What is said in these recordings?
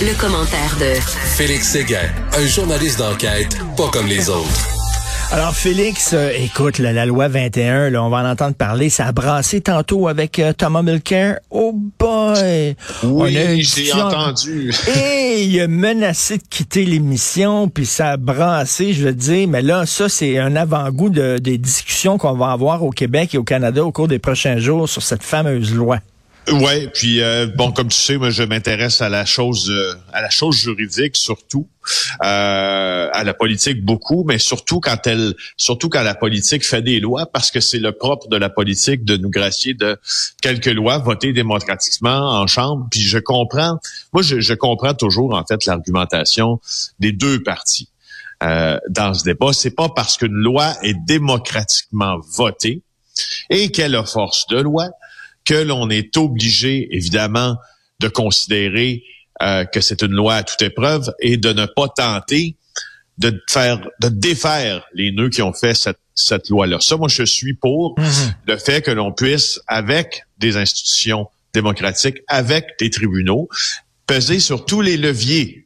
Le, commentaire de Félix Séguin, un journaliste d'enquête pas comme les autres. Alors Félix, euh, écoute, la loi 21, là, on va en entendre parler. Ça a brassé tantôt avec euh, Thomas Mulcair. Oh boy! Oui, j'ai entendu. Et il a menacé de quitter l'émission, puis ça a brassé, je veux dire. Mais là, ça, c'est un avant-goût de, des discussions qu'on va avoir au Québec et au Canada au cours des prochains jours sur cette fameuse loi. Ouais, puis euh, bon, comme tu sais, moi je m'intéresse à la chose, euh, à la chose juridique surtout, euh, à la politique beaucoup, mais surtout quand elle, surtout quand la politique fait des lois, parce que c'est le propre de la politique de nous gracier de quelques lois votées démocratiquement en chambre. Puis je comprends, moi je, je comprends toujours en fait l'argumentation des deux parties euh, dans ce débat. C'est pas parce qu'une loi est démocratiquement votée et qu'elle a force de loi que l'on est obligé, évidemment, de considérer euh, que c'est une loi à toute épreuve et de ne pas tenter de faire, de défaire les nœuds qui ont fait cette, cette loi-là. Ça, moi, je suis pour mhm. le fait que l'on puisse, avec des institutions démocratiques, avec des tribunaux, peser sur tous les leviers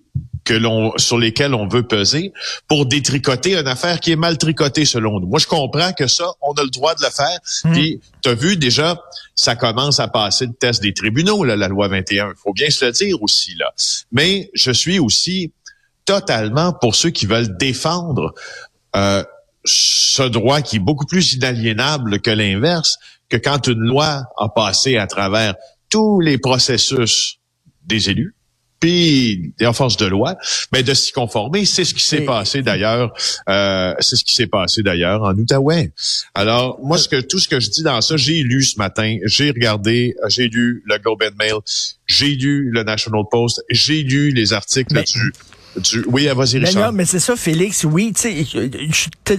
que l'on sur lesquels on veut peser pour détricoter une affaire qui est mal tricotée selon nous. Moi, je comprends que ça, on a le droit de le faire. Hmm. Puis, tu as vu déjà, ça commence à passer le test des tribunaux, là, la loi 21. Il faut bien se le dire aussi là. Mais je suis aussi totalement pour ceux qui veulent défendre euh, ce droit qui est beaucoup plus inaliénable que l'inverse, que quand une loi a passé à travers tous les processus des élus, puis en force de loi, mais de s'y conformer. C'est ce qui s'est passé d'ailleurs. Euh, c'est ce qui s'est passé d'ailleurs en Outaouais. Alors moi, ce que tout ce que je dis dans ça, j'ai lu ce matin, j'ai regardé, j'ai lu le Globe and Mail, j'ai lu le National Post, j'ai lu les articles du du, oui, vas-y, Richard. non, mais c'est ça, Félix. Oui, tu sais,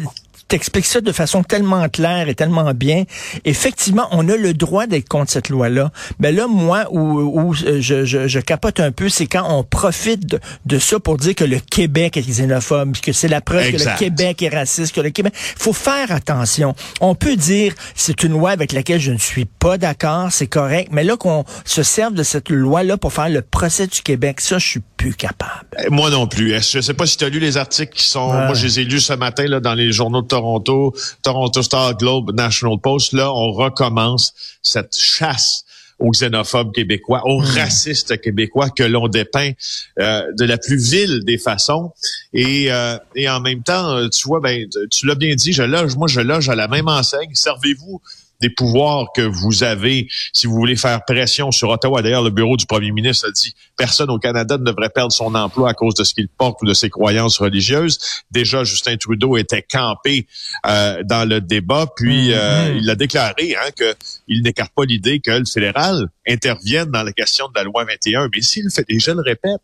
t'expliques ça de façon tellement claire et tellement bien. Effectivement, on a le droit d'être contre cette loi-là. Mais là, moi, où, où euh, je, je, je, capote un peu, c'est quand on profite de, de, ça pour dire que le Québec est xénophobe, que c'est la preuve que le Québec est raciste, que le Québec... faut faire attention. On peut dire, c'est une loi avec laquelle je ne suis pas d'accord, c'est correct, mais là, qu'on se serve de cette loi-là pour faire le procès du Québec, ça, je suis plus capable. Euh, moi non plus. Je sais pas si tu as lu les articles qui sont... Moi, je les ai lus ce matin là, dans les journaux de Toronto, Toronto Star Globe, National Post, là, on recommence cette chasse aux xénophobes québécois, aux hmm. racistes québécois que l'on dépeint euh, de la plus vile des façons. Et, euh, et en même temps, euh, tu vois, ben, tu l'as bien dit, je loge, moi je loge à la même enseigne. Servez-vous des pouvoirs que vous avez si vous voulez faire pression sur Ottawa. D'ailleurs, le bureau du premier ministre a dit personne au Canada ne devrait perdre son emploi à cause de ce qu'il porte ou de ses croyances religieuses. Déjà, Justin Trudeau était campé euh, dans le débat, puis euh, mm-hmm. il a déclaré hein, qu'il n'écarte pas l'idée que le fédéral intervienne dans la question de la loi 21. Mais s'il fait, et je le répète,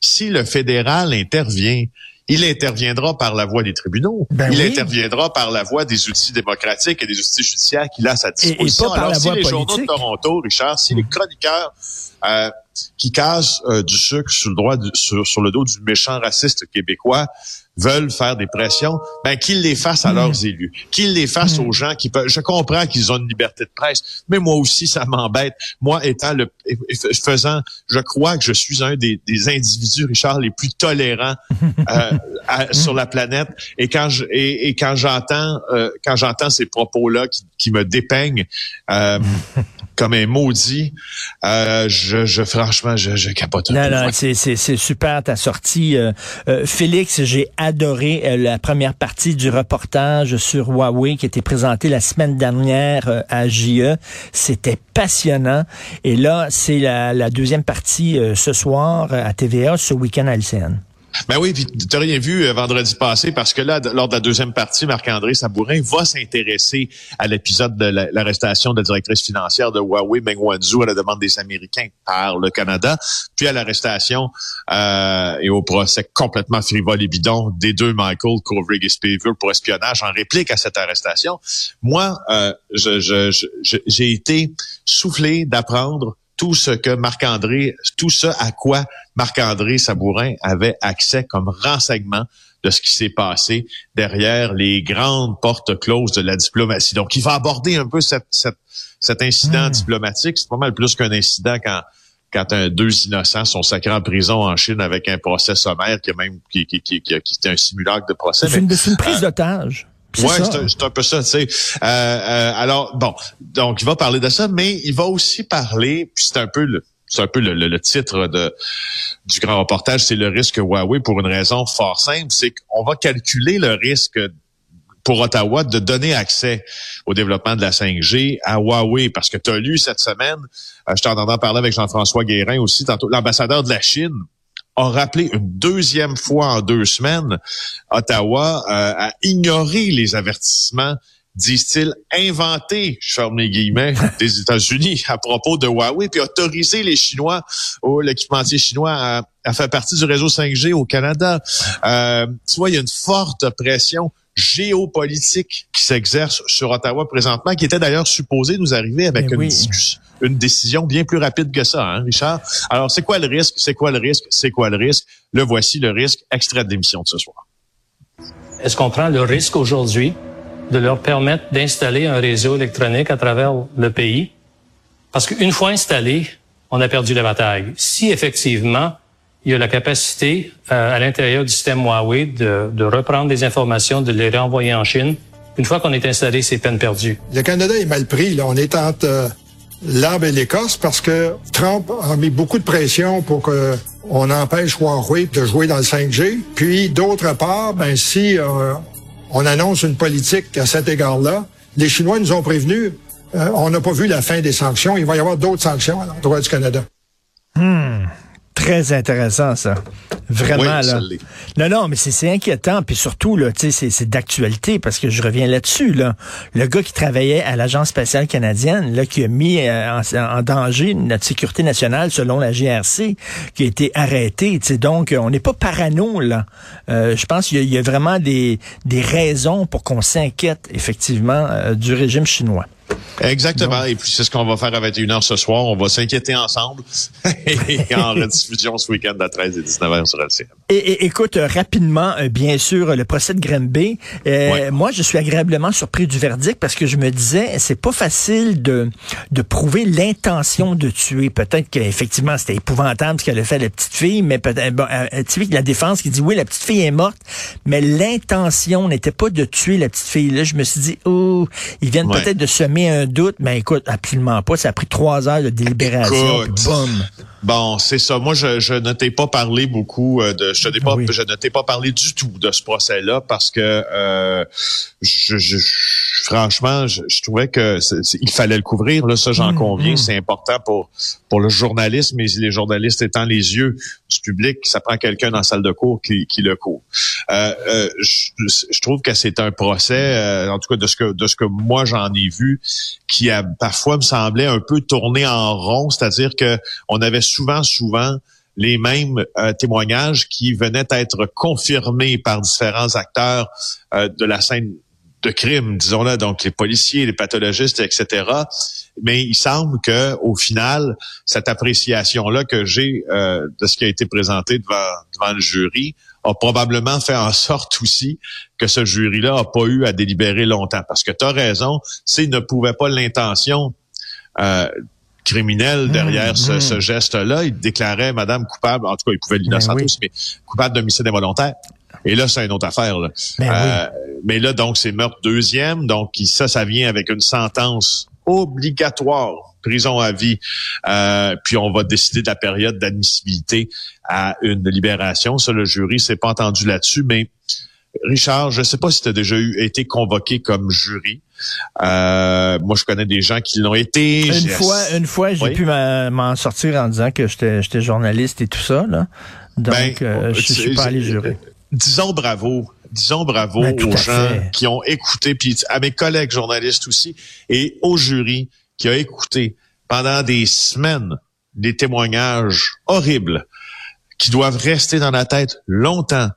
si le fédéral intervient, il interviendra par la voie des tribunaux. Ben il interviendra par la voie des outils démocratiques et des outils judiciaires qu'il a à sa disposition. Alors, si les journaux de Toronto, Richard, si les mm. chroniqueurs euh, qui cassent euh, du sucre sur le droit sur, sur, le dos du méchant raciste québécois veulent faire des pressions, ben qu'ils les fassent à leurs mm. élus, qu'ils les fassent mm. aux gens qui peuvent. Je comprends qu'ils ont une liberté de presse, mais moi aussi ça m'embête. Moi étant le faisant, je crois que je suis un des, des individus, Richard, les plus tolérants euh, sur la planète. Et quand je et, quand j'entends euh, quand j'entends ces propos là qui, qui me dépeignent. Euh, comme un maudit. Euh, je, je, franchement, je, je capote. Un non, non, c'est, c'est, c'est super ta sortie, euh, euh, Félix. J'ai adoré la première partie du reportage sur Huawei qui était présenté la semaine dernière à JE. C'était passionnant. Et là, c'est la, la deuxième partie ce soir à TVA, ce week-end à LCN. Ben oui, puis tu rien vu euh, vendredi passé parce que là, lors de la deuxième partie, Marc-André Sabourin va s'intéresser à l'épisode de l'arrestation de la directrice financière de Huawei, Meng Wanzhou, à la demande des Américains par le Canada, puis à l'arrestation euh, et au procès complètement frivole et bidon des deux Michael, Kovrig et Spivey pour espionnage en réplique à cette arrestation. Moi, euh, j'ai été soufflé d'apprendre tout ce que Marc-André, tout ce à quoi Marc-André Sabourin avait accès comme renseignement de ce qui s'est passé derrière les grandes portes closes de la diplomatie. Donc, il va aborder un peu cette, cet incident hmm. diplomatique. C'est pas mal plus qu'un incident quand quand un, deux innocents sont sacrés en prison en Chine avec un procès sommaire qui est même qui, qui, qui, qui, est un simulacre de procès. C'est une, une, prise d'otage. Ouais, c'est un, peu ça, tu sais. Euh, euh, alors bon, donc il va parler de ça, mais il va aussi parler, puis c'est un peu le, c'est un peu le, le, titre de du grand reportage, c'est le risque Huawei pour une raison fort simple, c'est qu'on va calculer le risque pour Ottawa de donner accès au développement de la 5G à Huawei, parce que tu as lu cette semaine, euh, je t'en entends parler avec Jean-François Guérin aussi, tantôt, l'ambassadeur de la Chine a rappelé une deuxième fois en deux semaines, Ottawa euh, a ignoré les avertissements disent-ils, inventés, je ferme les guillemets, des États-Unis à propos de Huawei, puis autoriser les Chinois, ou l'équipementier chinois à, faire partie du réseau 5G au Canada. Euh, tu vois, il y a une forte pression géopolitique qui s'exerce sur Ottawa présentement, qui était d'ailleurs supposée nous arriver avec une discussion une décision bien plus rapide que ça, hein, Richard? Alors, c'est quoi le risque? C'est quoi le risque? C'est quoi le risque? Le voici, le risque. Extrait de l'émission de ce soir. Est-ce qu'on prend le risque aujourd'hui de leur permettre d'installer un réseau électronique à travers le pays? Parce qu'une fois installé, on a perdu la bataille. Si effectivement, il y a la capacité euh, à l'intérieur du système Huawei de, de reprendre des informations, de les renvoyer en Chine, une fois qu'on est installé, c'est peine perdue. Le Canada est mal pris. Là. On est entre euh, l'arbre et l'écorce parce que Trump a mis beaucoup de pression pour que on empêche Huawei de jouer dans le 5G. Puis d'autre part, ben si euh, on annonce une politique à cet égard-là, les Chinois nous ont prévenus. Euh, on n'a pas vu la fin des sanctions. Il va y avoir d'autres sanctions à l'endroit du Canada. Hmm. Très intéressant, ça. Vraiment, là. Non, non, mais c'est inquiétant. Puis surtout, là, tu sais, c'est d'actualité parce que je reviens là-dessus, là. Le gars qui travaillait à l'Agence spatiale canadienne, là, qui a mis euh, en, danger notre sécurité nationale selon la GRC, qui a été arrêté. Tu sais, donc, on n'est pas parano, là. Euh, je pense qu'il y, a vraiment des, des raisons pour qu'on s'inquiète, effectivement, euh, du régime chinois. Exactement. Et puis, c'est ce qu'on va faire à 21h ce soir. On va s'inquiéter ensemble et en rediffusion ce week-end à 13 et 19h sur LCM. Et, écoute, euh, rapidement, euh, bien sûr, le procès de Granby. Euh, Moi, je suis agréablement surpris du verdict parce que je me disais, c'est pas facile de, de prouver l'intention de tuer. Peut-être qu'effectivement, c'était épouvantable ce qu'elle a fait la petite fille, mais peut-être, bon, euh, tu sais, la défense qui dit, oui, la petite fille est morte, mais l'intention n'était pas de tuer la petite fille. Là, je me suis dit, oh, ils viennent peut-être de semer un doute, mais écoute, absolument pas. Ça a pris trois heures de délibération. boum. Bon, c'est ça. Moi, je, je ne t'ai pas parlé beaucoup euh, de. Je, pas, je ne t'ai pas parlé du tout de ce procès-là parce que euh, je, je, franchement, je, trouvais que il fallait le couvrir. Là, ça, j'en mm, conviens. Mm. C'est important pour pour le journalisme, mais les journalistes étant les yeux du public, ça prend quelqu'un dans la salle de cours qui, qui le court. Euh, euh, je, trouve que c'est un procès, euh, en tout cas de ce que de ce que moi j'en ai vu, qui a parfois me semblait un peu tourné en rond, c'est-à-dire que on avait souvent, souvent les mêmes témoignages qui venaient être confirmés par différents acteurs de la scène de crime, disons-le, donc les policiers, les pathologistes, etc. Mais il semble que au final, cette appréciation-là que j'ai euh, de ce qui a été présenté devant, devant le jury a probablement fait en sorte aussi que ce jury-là a pas eu à délibérer longtemps. Parce que tu as raison, s'il ne pouvait pas l'intention euh, criminelle derrière ce, mmh. ce geste-là, il déclarait Madame coupable, en tout cas il pouvait l'innocenter aussi, mais coupable d'homicide involontaire. Et là, c'est une autre affaire. Là. Ben euh, mais là, donc, c'est meurtre deuxième. Donc, ça, ça vient avec une sentence obligatoire, prison à vie. Euh, puis on va décider de la période d'admissibilité à une libération. Ça, le jury s'est pas entendu là-dessus, mais Richard, je ne sais pas si tu as déjà eu, été convoqué comme jury. Euh, moi, je connais des gens qui l'ont été. Une fois, une fois, j'ai pu m'en sortir en disant que j'étais journaliste et tout ça. Là. Donc, ben, euh, je, je suis pas allé jurer disons bravo. Disons bravo aux gens qui ont écouté, puis à mes collègues journalistes aussi, et au jury qui a écouté pendant des semaines des témoignages horribles qui doivent rester dans la tête longtemps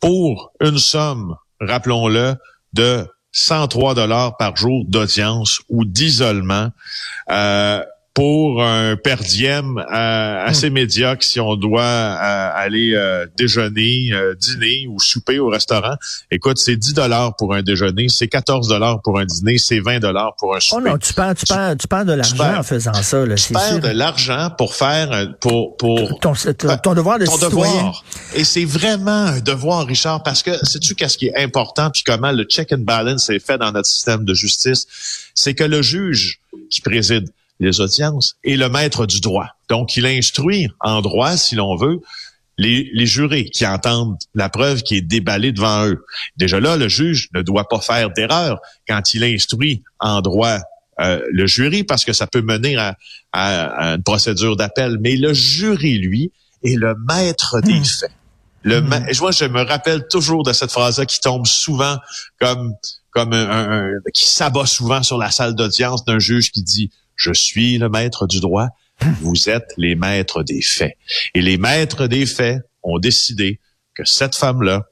pour une somme, rappelons-le, de 103 dollars par jour d'audience ou d'isolement. Euh, pour un per diem euh, assez médiocre si on doit euh, aller euh, déjeuner, dîner ou souper au restaurant. Écoute, c'est 10 dollars pour un déjeuner, c'est 14 dollars pour un dîner, c'est 20 dollars pour un souper. Oh non, tu perds, tu perds, tu perds de l'argent en faisant ça. Là, tu perds de l'argent pour faire pour pour ton, ton, devoir de ton Devoir. Et c'est vraiment un devoir, Richard, parce que sais-tu qu'est-ce qui est important puis comment le check and balance est fait dans notre système de justice, c'est que le juge qui préside les audiences, et le maître du droit. Donc, il instruit en droit, si l'on veut, les, les, jurés qui entendent la preuve qui est déballée devant eux. Déjà là, le juge ne doit pas faire d'erreur quand il instruit en droit euh, le jury parce que ça peut mener à, une procédure d'appel. Mais le jury, lui, est le maître des hmm. faits. Le hmm. je, me rappelle toujours de cette phrase-là qui tombe souvent comme comme un, qui s'abat souvent sur la salle d'audience d'un juge qui dit je suis le maître du droit, vous êtes les maîtres des faits. Et les maîtres des faits ont décidé que cette femme-là,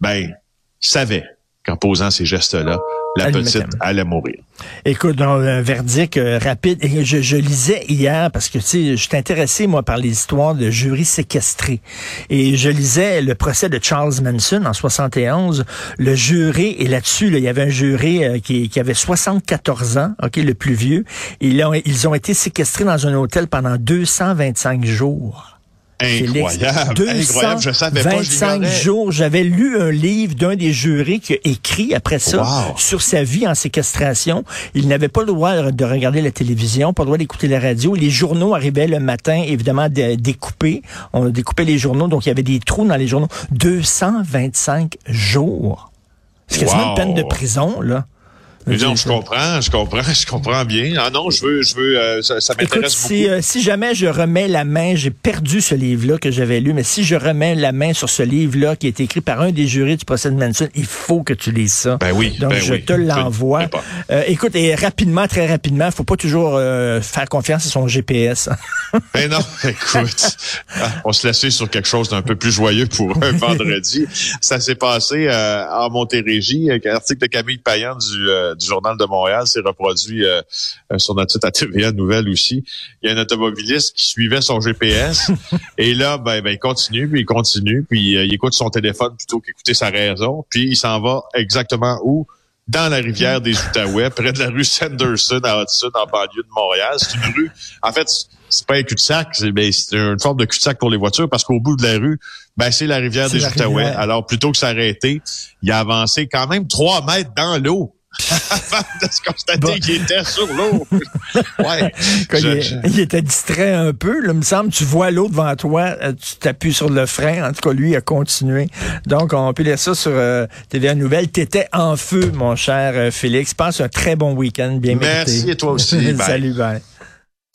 ben, savait qu'en posant ces gestes-là, la petite allait mourir. Écoute, un verdict euh, rapide. Et je, lisais hier, parce que tu sais, je suis intéressé, moi, par les histoires de jurys séquestrés. Et je lisais le procès de Charles Manson en 71. Le jury, et là-dessus, il y avait un jury euh, qui, qui, avait 74 ans, ok, le plus vieux. Et là, ils ont été séquestrés dans un hôtel pendant 225 jours. Incroyable, incroyable, je savais pas. 25 jours, j'avais lu un livre d'un des jurés qui a écrit après ça sur sa vie en séquestration. Il n'avait pas le droit de regarder la télévision, pas le droit d'écouter la radio. Les journaux arrivaient le matin, évidemment, découpés. On découpait les journaux, donc il y avait des trous dans les journaux. 225 jours. C'est quasiment une peine de prison, là. Non, je comprends, je comprends, je comprends bien. Ah non, je veux, je veux, euh, ça, ça m'intéresse beaucoup. Si, euh, si jamais je remets la main, j'ai perdu ce livre-là que j'avais lu, mais si je remets la main sur ce livre-là qui est écrit par un des jurys du procès de Manson, il faut que tu lises ça. Ben oui. Donc ben je te l'envoie. Euh, écoute, et rapidement, très rapidement, faut pas toujours faire confiance à son GPS. ben non, écoute, ah, on se laissait sur quelque chose d'un peu plus joyeux pour un vendredi. ça s'est passé en Montérégie, avec un article de Camille Payan du du Journal de Montréal s'est reproduit euh, euh, sur notre site à TVA Nouvelle aussi. Il y a un automobiliste qui suivait son GPS et là, ben, ben, il continue, puis il continue, puis euh, il écoute son téléphone plutôt qu'écouter sa raison, puis il s'en va exactement où? dans la rivière des Outaouais, près de la rue Sanderson à Hudson, en banlieue de Montréal. C'est une rue, en fait, c'est pas un cul-de-sac, c'est ben, une forme de cul-de-sac pour les voitures parce qu'au bout de la rue, ben, c'est la rivière des Outaouais. Alors, plutôt que s'arrêter, il a avancé quand même trois mètres dans l'eau avant de se constater qu'il était sur l'eau. ouais. il, était distrait un peu, là, me semble. Tu vois l'eau devant toi, euh, tu t'appuies sur le frein. En tout cas, lui a continué. Donc, on peut lire ça sur euh, TVA Nouvelle. T'étais en feu, mon cher euh, Félix. Passe un très bon week-end, bien Merci mérité. et toi aussi. Salut, bye.